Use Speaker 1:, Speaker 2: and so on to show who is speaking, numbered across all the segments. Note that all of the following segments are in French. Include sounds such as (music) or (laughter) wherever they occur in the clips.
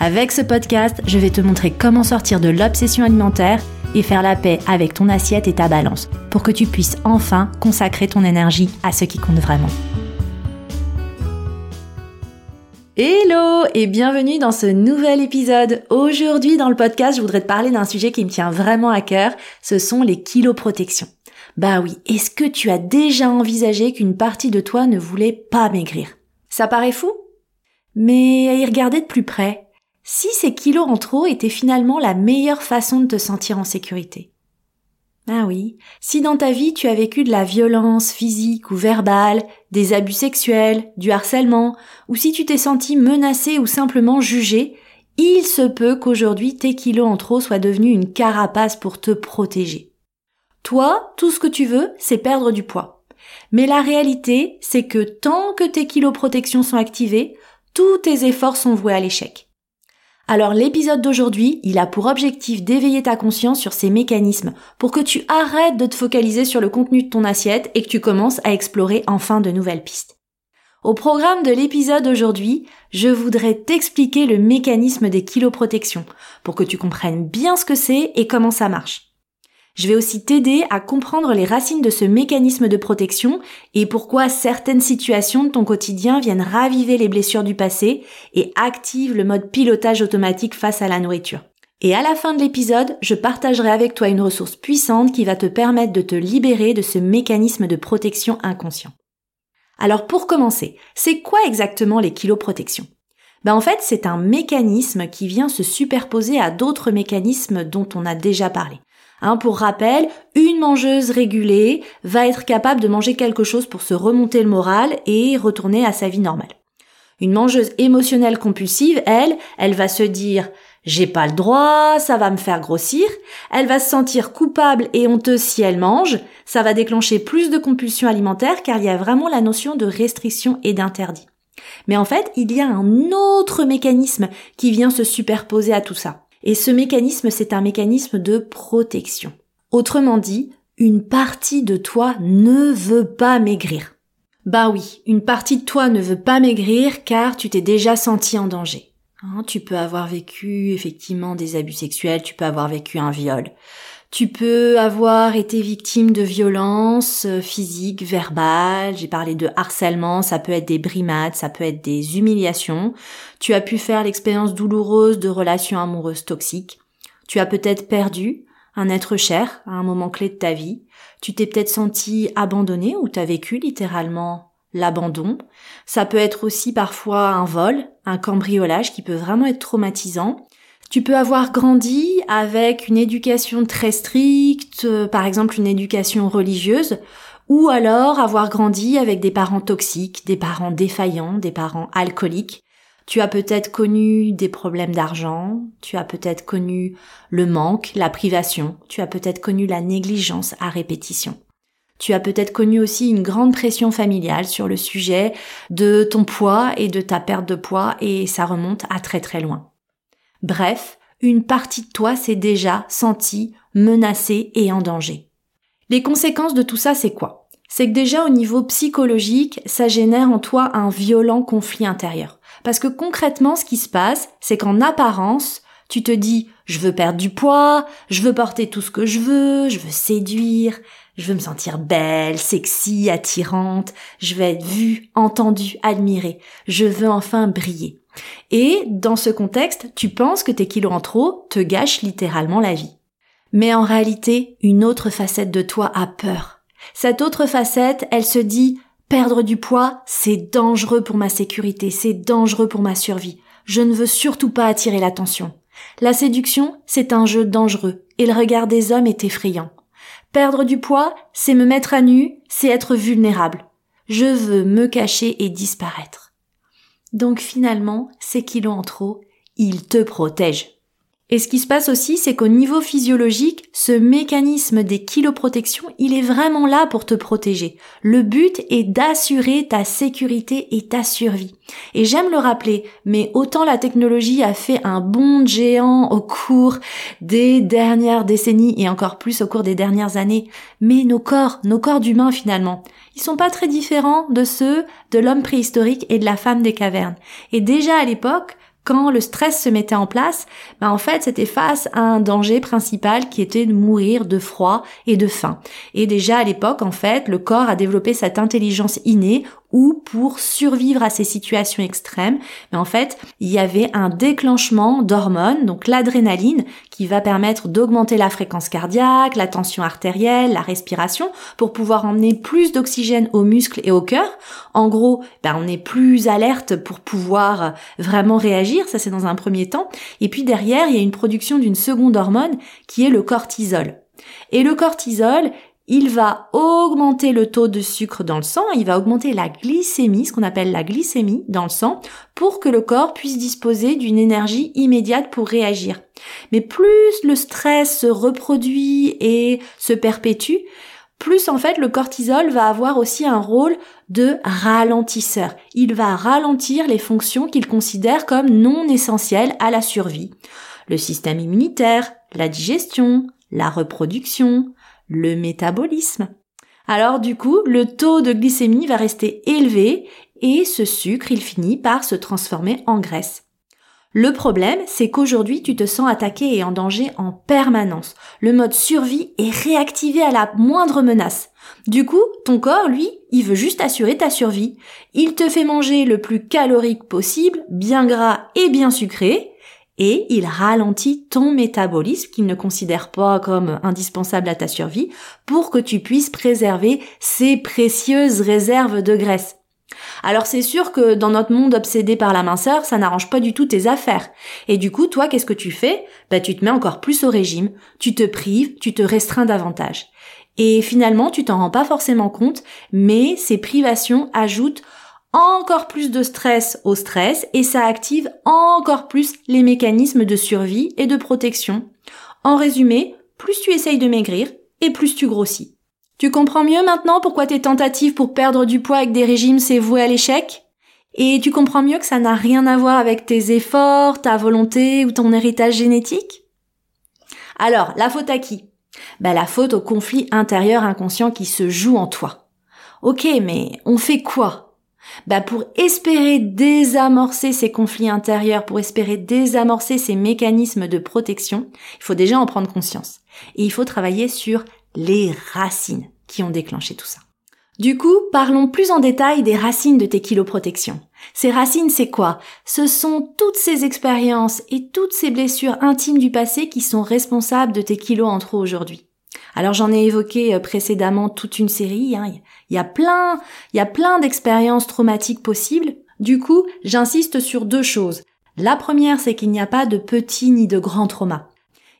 Speaker 1: Avec ce podcast, je vais te montrer comment sortir de l'obsession alimentaire et faire la paix avec ton assiette et ta balance pour que tu puisses enfin consacrer ton énergie à ce qui compte vraiment. Hello et bienvenue dans ce nouvel épisode. Aujourd'hui dans le podcast, je voudrais te parler d'un sujet qui me tient vraiment à cœur, ce sont les kilos protection. Bah oui, est-ce que tu as déjà envisagé qu'une partie de toi ne voulait pas maigrir? Ça paraît fou? Mais à y regarder de plus près, si ces kilos en trop étaient finalement la meilleure façon de te sentir en sécurité. Ah oui, si dans ta vie tu as vécu de la violence physique ou verbale, des abus sexuels, du harcèlement, ou si tu t'es senti menacé ou simplement jugé, il se peut qu'aujourd'hui tes kilos en trop soient devenus une carapace pour te protéger. Toi, tout ce que tu veux, c'est perdre du poids. Mais la réalité, c'est que tant que tes kilos protection sont activés, tous tes efforts sont voués à l'échec. Alors l'épisode d'aujourd'hui, il a pour objectif d'éveiller ta conscience sur ces mécanismes pour que tu arrêtes de te focaliser sur le contenu de ton assiette et que tu commences à explorer enfin de nouvelles pistes. Au programme de l'épisode aujourd'hui, je voudrais t'expliquer le mécanisme des kiloprotections pour que tu comprennes bien ce que c'est et comment ça marche. Je vais aussi t'aider à comprendre les racines de ce mécanisme de protection et pourquoi certaines situations de ton quotidien viennent raviver les blessures du passé et activent le mode pilotage automatique face à la nourriture. Et à la fin de l'épisode, je partagerai avec toi une ressource puissante qui va te permettre de te libérer de ce mécanisme de protection inconscient. Alors pour commencer, c'est quoi exactement les kiloprotections? Ben en fait, c'est un mécanisme qui vient se superposer à d'autres mécanismes dont on a déjà parlé. Hein, pour rappel, une mangeuse régulée va être capable de manger quelque chose pour se remonter le moral et retourner à sa vie normale. Une mangeuse émotionnelle compulsive, elle, elle va se dire j'ai pas le droit, ça va me faire grossir. Elle va se sentir coupable et honteuse si elle mange. Ça va déclencher plus de compulsions alimentaires car il y a vraiment la notion de restriction et d'interdit. Mais en fait, il y a un autre mécanisme qui vient se superposer à tout ça. Et ce mécanisme, c'est un mécanisme de protection. Autrement dit, une partie de toi ne veut pas maigrir. Bah oui, une partie de toi ne veut pas maigrir car tu t'es déjà senti en danger. Hein, tu peux avoir vécu effectivement des abus sexuels, tu peux avoir vécu un viol, tu peux avoir été victime de violences euh, physiques, verbales, j'ai parlé de harcèlement, ça peut être des brimades, ça peut être des humiliations. Tu as pu faire l'expérience douloureuse de relations amoureuses toxiques. Tu as peut-être perdu un être cher à un moment clé de ta vie. Tu t'es peut-être senti abandonné ou tu as vécu littéralement l'abandon. Ça peut être aussi parfois un vol, un cambriolage qui peut vraiment être traumatisant. Tu peux avoir grandi avec une éducation très stricte, euh, par exemple une éducation religieuse, ou alors avoir grandi avec des parents toxiques, des parents défaillants, des parents alcooliques. Tu as peut-être connu des problèmes d'argent, tu as peut-être connu le manque, la privation, tu as peut-être connu la négligence à répétition. Tu as peut-être connu aussi une grande pression familiale sur le sujet de ton poids et de ta perte de poids et ça remonte à très très loin. Bref, une partie de toi s'est déjà sentie menacée et en danger. Les conséquences de tout ça, c'est quoi? C'est que déjà au niveau psychologique, ça génère en toi un violent conflit intérieur. Parce que concrètement, ce qui se passe, c'est qu'en apparence, tu te dis, je veux perdre du poids, je veux porter tout ce que je veux, je veux séduire, je veux me sentir belle, sexy, attirante, je veux être vue, entendue, admirée, je veux enfin briller. Et dans ce contexte, tu penses que tes kilos en trop te gâchent littéralement la vie. Mais en réalité, une autre facette de toi a peur. Cette autre facette, elle se dit perdre du poids, c'est dangereux pour ma sécurité, c'est dangereux pour ma survie. Je ne veux surtout pas attirer l'attention. La séduction, c'est un jeu dangereux, et le regard des hommes est effrayant. Perdre du poids, c'est me mettre à nu, c'est être vulnérable. Je veux me cacher et disparaître. Donc finalement, ces kilos en trop, il te protège. Et ce qui se passe aussi, c'est qu'au niveau physiologique, ce mécanisme des kiloprotections, il est vraiment là pour te protéger. Le but est d'assurer ta sécurité et ta survie. Et j'aime le rappeler, mais autant la technologie a fait un bond géant au cours des dernières décennies et encore plus au cours des dernières années, mais nos corps, nos corps d'humains finalement, ils sont pas très différents de ceux de l'homme préhistorique et de la femme des cavernes. Et déjà à l'époque, quand le stress se mettait en place, ben en fait, c'était face à un danger principal qui était de mourir de froid et de faim. Et déjà à l'époque, en fait, le corps a développé cette intelligence innée ou pour survivre à ces situations extrêmes, mais en fait, il y avait un déclenchement d'hormones, donc l'adrénaline, qui va permettre d'augmenter la fréquence cardiaque, la tension artérielle, la respiration, pour pouvoir emmener plus d'oxygène aux muscles et au cœur. En gros, ben, on est plus alerte pour pouvoir vraiment réagir, ça c'est dans un premier temps. Et puis derrière, il y a une production d'une seconde hormone qui est le cortisol. Et le cortisol, il va augmenter le taux de sucre dans le sang, il va augmenter la glycémie, ce qu'on appelle la glycémie dans le sang, pour que le corps puisse disposer d'une énergie immédiate pour réagir. Mais plus le stress se reproduit et se perpétue, plus en fait le cortisol va avoir aussi un rôle de ralentisseur. Il va ralentir les fonctions qu'il considère comme non essentielles à la survie. Le système immunitaire, la digestion, la reproduction, le métabolisme. Alors du coup, le taux de glycémie va rester élevé et ce sucre, il finit par se transformer en graisse. Le problème, c'est qu'aujourd'hui, tu te sens attaqué et en danger en permanence. Le mode survie est réactivé à la moindre menace. Du coup, ton corps, lui, il veut juste assurer ta survie. Il te fait manger le plus calorique possible, bien gras et bien sucré, et il ralentit ton métabolisme qu'il ne considère pas comme indispensable à ta survie pour que tu puisses préserver ces précieuses réserves de graisse. Alors c'est sûr que dans notre monde obsédé par la minceur, ça n'arrange pas du tout tes affaires. Et du coup, toi, qu'est-ce que tu fais? Bah tu te mets encore plus au régime, tu te prives, tu te restreins davantage. Et finalement, tu t'en rends pas forcément compte, mais ces privations ajoutent encore plus de stress au stress et ça active encore plus les mécanismes de survie et de protection. En résumé, plus tu essayes de maigrir et plus tu grossis. Tu comprends mieux maintenant pourquoi tes tentatives pour perdre du poids avec des régimes c'est voué à l'échec? Et tu comprends mieux que ça n'a rien à voir avec tes efforts, ta volonté ou ton héritage génétique? Alors, la faute à qui? Ben, La faute au conflit intérieur inconscient qui se joue en toi. Ok, mais on fait quoi? Bah pour espérer désamorcer ces conflits intérieurs, pour espérer désamorcer ces mécanismes de protection, il faut déjà en prendre conscience. Et il faut travailler sur les racines qui ont déclenché tout ça. Du coup, parlons plus en détail des racines de tes kiloprotections. Ces racines, c'est quoi? Ce sont toutes ces expériences et toutes ces blessures intimes du passé qui sont responsables de tes kilos en trop aujourd'hui. Alors j'en ai évoqué euh, précédemment toute une série. Hein. Il y a plein, il y a plein d'expériences traumatiques possibles. Du coup, j'insiste sur deux choses. La première, c'est qu'il n'y a pas de petits ni de grands traumas.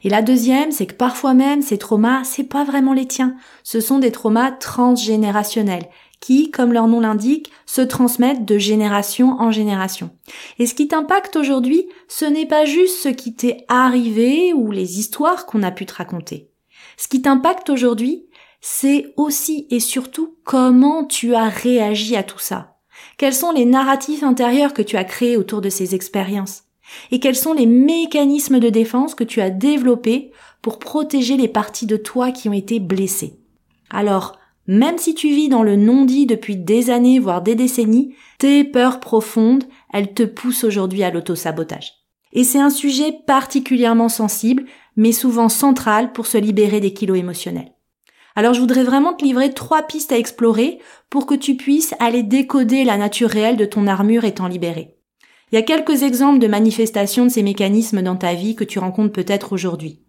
Speaker 1: Et la deuxième, c'est que parfois même ces traumas, c'est pas vraiment les tiens. Ce sont des traumas transgénérationnels qui, comme leur nom l'indique, se transmettent de génération en génération. Et ce qui t'impacte aujourd'hui, ce n'est pas juste ce qui t'est arrivé ou les histoires qu'on a pu te raconter. Ce qui t'impacte aujourd'hui, c'est aussi et surtout comment tu as réagi à tout ça. Quels sont les narratifs intérieurs que tu as créés autour de ces expériences? Et quels sont les mécanismes de défense que tu as développés pour protéger les parties de toi qui ont été blessées? Alors, même si tu vis dans le non-dit depuis des années, voire des décennies, tes peurs profondes, elles te poussent aujourd'hui à l'autosabotage. Et c'est un sujet particulièrement sensible mais souvent centrale pour se libérer des kilos émotionnels. Alors je voudrais vraiment te livrer trois pistes à explorer pour que tu puisses aller décoder la nature réelle de ton armure étant libérée. Il y a quelques exemples de manifestations de ces mécanismes dans ta vie que tu rencontres peut-être aujourd'hui.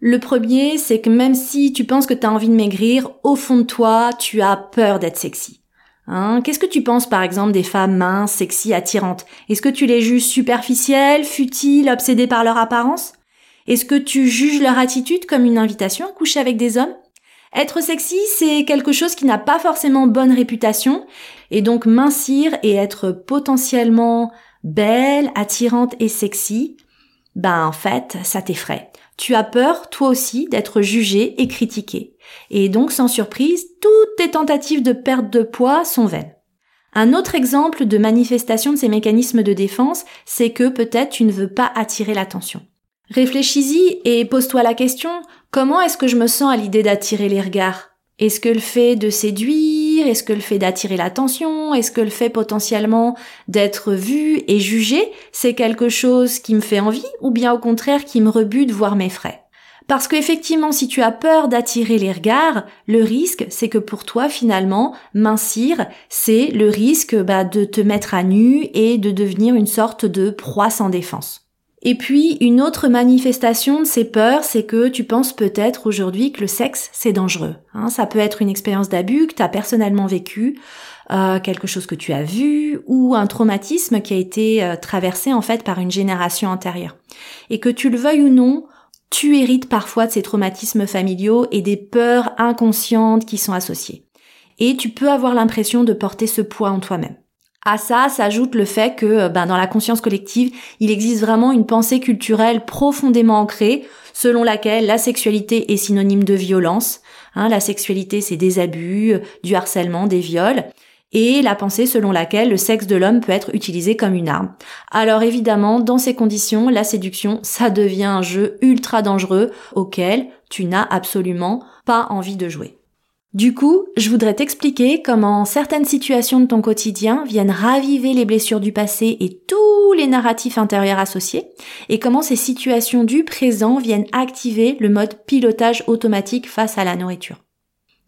Speaker 1: Le premier, c'est que même si tu penses que tu as envie de maigrir, au fond de toi, tu as peur d'être sexy. Hein? Qu'est-ce que tu penses par exemple des femmes minces, sexy, attirantes? Est-ce que tu les juges superficielles, futiles, obsédées par leur apparence? Est-ce que tu juges leur attitude comme une invitation à coucher avec des hommes? Être sexy, c'est quelque chose qui n'a pas forcément bonne réputation, et donc mincir et être potentiellement belle, attirante et sexy, ben en fait, ça t'effraie. Tu as peur, toi aussi, d'être jugé et critiqué. Et donc, sans surprise, toutes tes tentatives de perte de poids sont vaines. Un autre exemple de manifestation de ces mécanismes de défense, c'est que peut-être tu ne veux pas attirer l'attention. Réfléchis-y et pose-toi la question, comment est-ce que je me sens à l'idée d'attirer les regards? Est-ce que le fait de séduire, est-ce que le fait d'attirer l'attention, est-ce que le fait potentiellement d'être vu et jugé, c'est quelque chose qui me fait envie ou bien au contraire qui me rebute voire m'effraie? Parce qu'effectivement, si tu as peur d'attirer les regards, le risque, c'est que pour toi, finalement, mincir, c'est le risque bah, de te mettre à nu et de devenir une sorte de proie sans défense. Et puis, une autre manifestation de ces peurs, c'est que tu penses peut-être aujourd'hui que le sexe, c'est dangereux. Hein. ça peut être une expérience d'abus que tu as personnellement vécu, euh, quelque chose que tu as vu, ou un traumatisme qui a été euh, traversé en fait par une génération antérieure. Et que tu le veuilles ou non, tu hérites parfois de ces traumatismes familiaux et des peurs inconscientes qui sont associées. Et tu peux avoir l'impression de porter ce poids en toi-même. À ça s'ajoute le fait que euh, ben, dans la conscience collective, il existe vraiment une pensée culturelle profondément ancrée selon laquelle la sexualité est synonyme de violence. Hein, la sexualité, c'est des abus, euh, du harcèlement, des viols et la pensée selon laquelle le sexe de l'homme peut être utilisé comme une arme. Alors évidemment, dans ces conditions, la séduction, ça devient un jeu ultra dangereux auquel tu n'as absolument pas envie de jouer. Du coup, je voudrais t'expliquer comment certaines situations de ton quotidien viennent raviver les blessures du passé et tous les narratifs intérieurs associés, et comment ces situations du présent viennent activer le mode pilotage automatique face à la nourriture.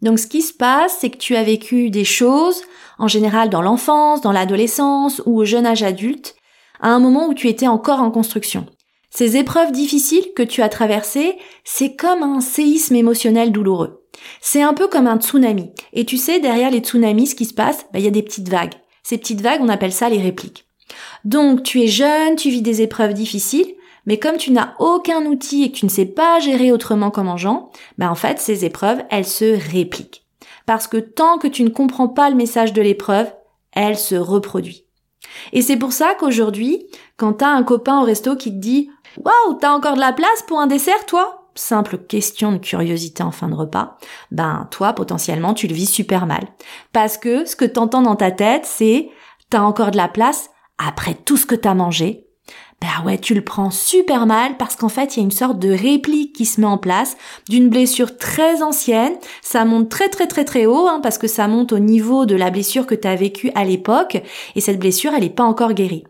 Speaker 1: Donc ce qui se passe, c'est que tu as vécu des choses, en général dans l'enfance, dans l'adolescence ou au jeune âge adulte, à un moment où tu étais encore en construction. Ces épreuves difficiles que tu as traversées, c'est comme un séisme émotionnel douloureux. C'est un peu comme un tsunami. Et tu sais, derrière les tsunamis, ce qui se passe, bah, il y a des petites vagues. Ces petites vagues, on appelle ça les répliques. Donc, tu es jeune, tu vis des épreuves difficiles, mais comme tu n'as aucun outil et que tu ne sais pas gérer autrement comme en gens, bah en fait, ces épreuves, elles se répliquent parce que tant que tu ne comprends pas le message de l'épreuve, elle se reproduit. Et c'est pour ça qu'aujourd'hui, quand t'as un copain au resto qui te dit Waouh, t'as encore de la place pour un dessert, toi? Simple question de curiosité en fin de repas, ben toi potentiellement tu le vis super mal. Parce que ce que t'entends dans ta tête, c'est T'as encore de la place après tout ce que t'as mangé bah ouais, tu le prends super mal parce qu'en fait, il y a une sorte de réplique qui se met en place d'une blessure très ancienne. Ça monte très très très très haut hein, parce que ça monte au niveau de la blessure que tu as vécue à l'époque et cette blessure, elle n'est pas encore guérie.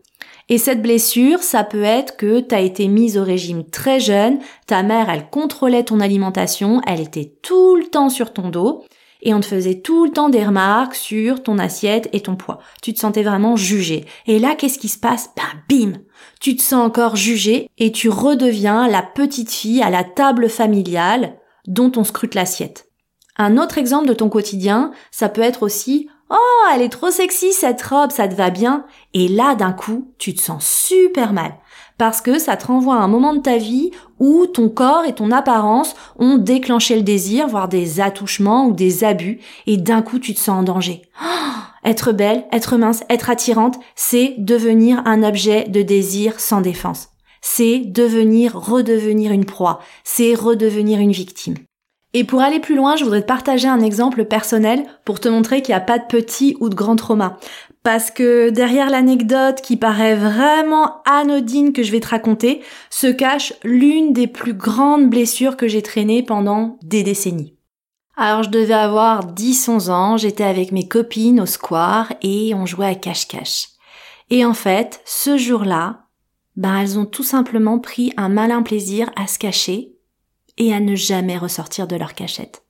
Speaker 1: Et cette blessure, ça peut être que tu as été mise au régime très jeune, ta mère, elle contrôlait ton alimentation, elle était tout le temps sur ton dos et on te faisait tout le temps des remarques sur ton assiette et ton poids. Tu te sentais vraiment jugé. Et là, qu'est-ce qui se passe? Ben bim Tu te sens encore jugé et tu redeviens la petite fille à la table familiale dont on scrute l'assiette. Un autre exemple de ton quotidien, ça peut être aussi Oh, elle est trop sexy cette robe, ça te va bien. Et là, d'un coup, tu te sens super mal parce que ça te renvoie à un moment de ta vie où ton corps et ton apparence ont déclenché le désir, voire des attouchements ou des abus, et d'un coup tu te sens en danger. être belle, être mince, être attirante, c'est devenir un objet de désir sans défense. C'est devenir, redevenir une proie. C'est redevenir une victime. Et pour aller plus loin, je voudrais te partager un exemple personnel pour te montrer qu'il n'y a pas de petit ou de grand trauma parce que derrière l'anecdote qui paraît vraiment anodine que je vais te raconter, se cache l'une des plus grandes blessures que j'ai traînées pendant des décennies. Alors je devais avoir 10-11 ans, j'étais avec mes copines au square et on jouait à cache-cache. Et en fait, ce jour-là, ben elles ont tout simplement pris un malin plaisir à se cacher et à ne jamais ressortir de leur cachette.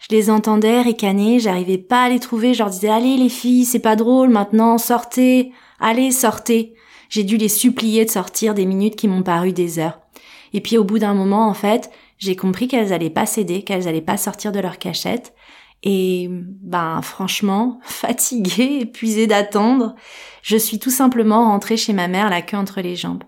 Speaker 1: Je les entendais ricaner, j'arrivais pas à les trouver, je leur disais allez les filles, c'est pas drôle maintenant, sortez, allez, sortez. J'ai dû les supplier de sortir des minutes qui m'ont paru des heures. Et puis au bout d'un moment, en fait, j'ai compris qu'elles allaient pas céder, qu'elles allaient pas sortir de leur cachette. Et ben franchement, (laughs) fatiguée, épuisée d'attendre, je suis tout simplement rentrée chez ma mère la queue entre les jambes,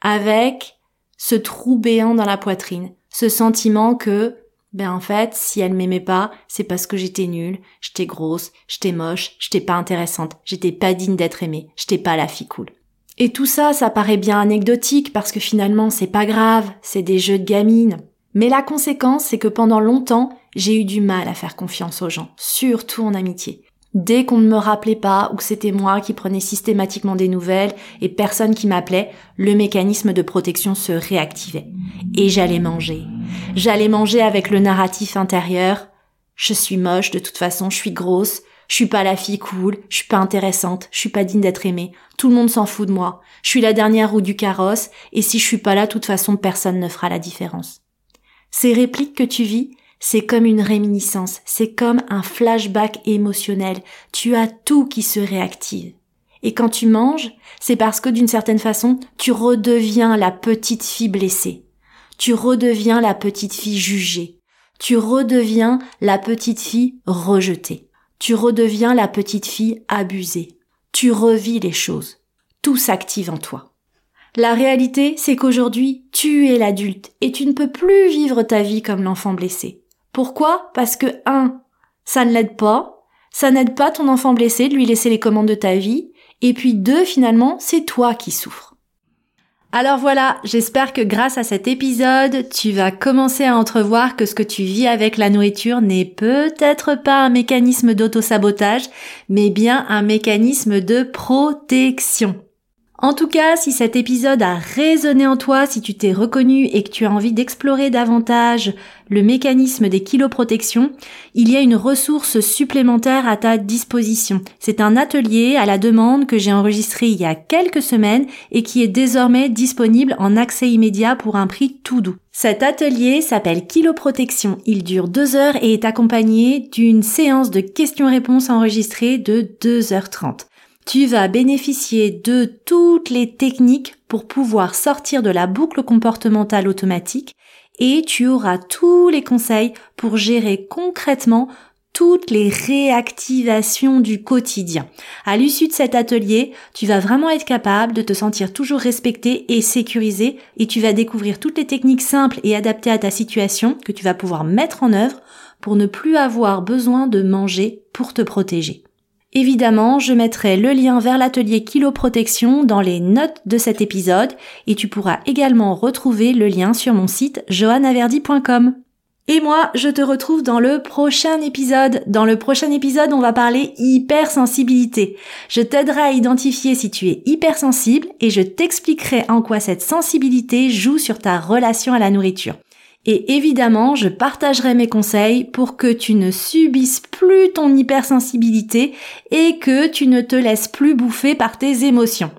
Speaker 1: avec ce trou béant dans la poitrine, ce sentiment que ben en fait, si elle m'aimait pas, c'est parce que j'étais nulle, j'étais grosse, j'étais moche, j'étais pas intéressante, j'étais pas digne d'être aimée, j'étais pas la fille cool. Et tout ça, ça paraît bien anecdotique parce que finalement c'est pas grave, c'est des jeux de gamine. Mais la conséquence, c'est que pendant longtemps, j'ai eu du mal à faire confiance aux gens, surtout en amitié. Dès qu'on ne me rappelait pas ou que c'était moi qui prenais systématiquement des nouvelles et personne qui m'appelait, le mécanisme de protection se réactivait. Et j'allais manger. J'allais manger avec le narratif intérieur. Je suis moche, de toute façon, je suis grosse, je suis pas la fille cool, je suis pas intéressante, je suis pas digne d'être aimée, tout le monde s'en fout de moi, je suis la dernière roue du carrosse, et si je suis pas là, de toute façon, personne ne fera la différence. Ces répliques que tu vis, c'est comme une réminiscence, c'est comme un flashback émotionnel. Tu as tout qui se réactive. Et quand tu manges, c'est parce que d'une certaine façon, tu redeviens la petite fille blessée. Tu redeviens la petite fille jugée. Tu redeviens la petite fille rejetée. Tu redeviens la petite fille abusée. Tu revis les choses. Tout s'active en toi. La réalité, c'est qu'aujourd'hui, tu es l'adulte et tu ne peux plus vivre ta vie comme l'enfant blessé. Pourquoi? Parce que 1. Ça ne l'aide pas, ça n'aide pas ton enfant blessé de lui laisser les commandes de ta vie, et puis 2. Finalement, c'est toi qui souffres. Alors voilà, j'espère que grâce à cet épisode, tu vas commencer à entrevoir que ce que tu vis avec la nourriture n'est peut-être pas un mécanisme d'auto-sabotage, mais bien un mécanisme de protection. En tout cas, si cet épisode a résonné en toi, si tu t'es reconnu et que tu as envie d'explorer davantage le mécanisme des kiloprotections, il y a une ressource supplémentaire à ta disposition. C'est un atelier à la demande que j'ai enregistré il y a quelques semaines et qui est désormais disponible en accès immédiat pour un prix tout doux. Cet atelier s'appelle Kiloprotection. Il dure deux heures et est accompagné d'une séance de questions-réponses enregistrée de 2h30 tu vas bénéficier de toutes les techniques pour pouvoir sortir de la boucle comportementale automatique et tu auras tous les conseils pour gérer concrètement toutes les réactivations du quotidien. À l'issue de cet atelier, tu vas vraiment être capable de te sentir toujours respecté et sécurisé et tu vas découvrir toutes les techniques simples et adaptées à ta situation que tu vas pouvoir mettre en œuvre pour ne plus avoir besoin de manger pour te protéger. Évidemment, je mettrai le lien vers l'atelier Kilo Protection dans les notes de cet épisode et tu pourras également retrouver le lien sur mon site johannaverdi.com. Et moi, je te retrouve dans le prochain épisode. Dans le prochain épisode, on va parler hypersensibilité. Je t'aiderai à identifier si tu es hypersensible et je t'expliquerai en quoi cette sensibilité joue sur ta relation à la nourriture. Et évidemment, je partagerai mes conseils pour que tu ne subisses plus ton hypersensibilité et que tu ne te laisses plus bouffer par tes émotions.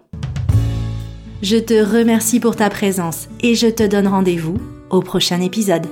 Speaker 1: Je te remercie pour ta présence et je te donne rendez-vous au prochain épisode.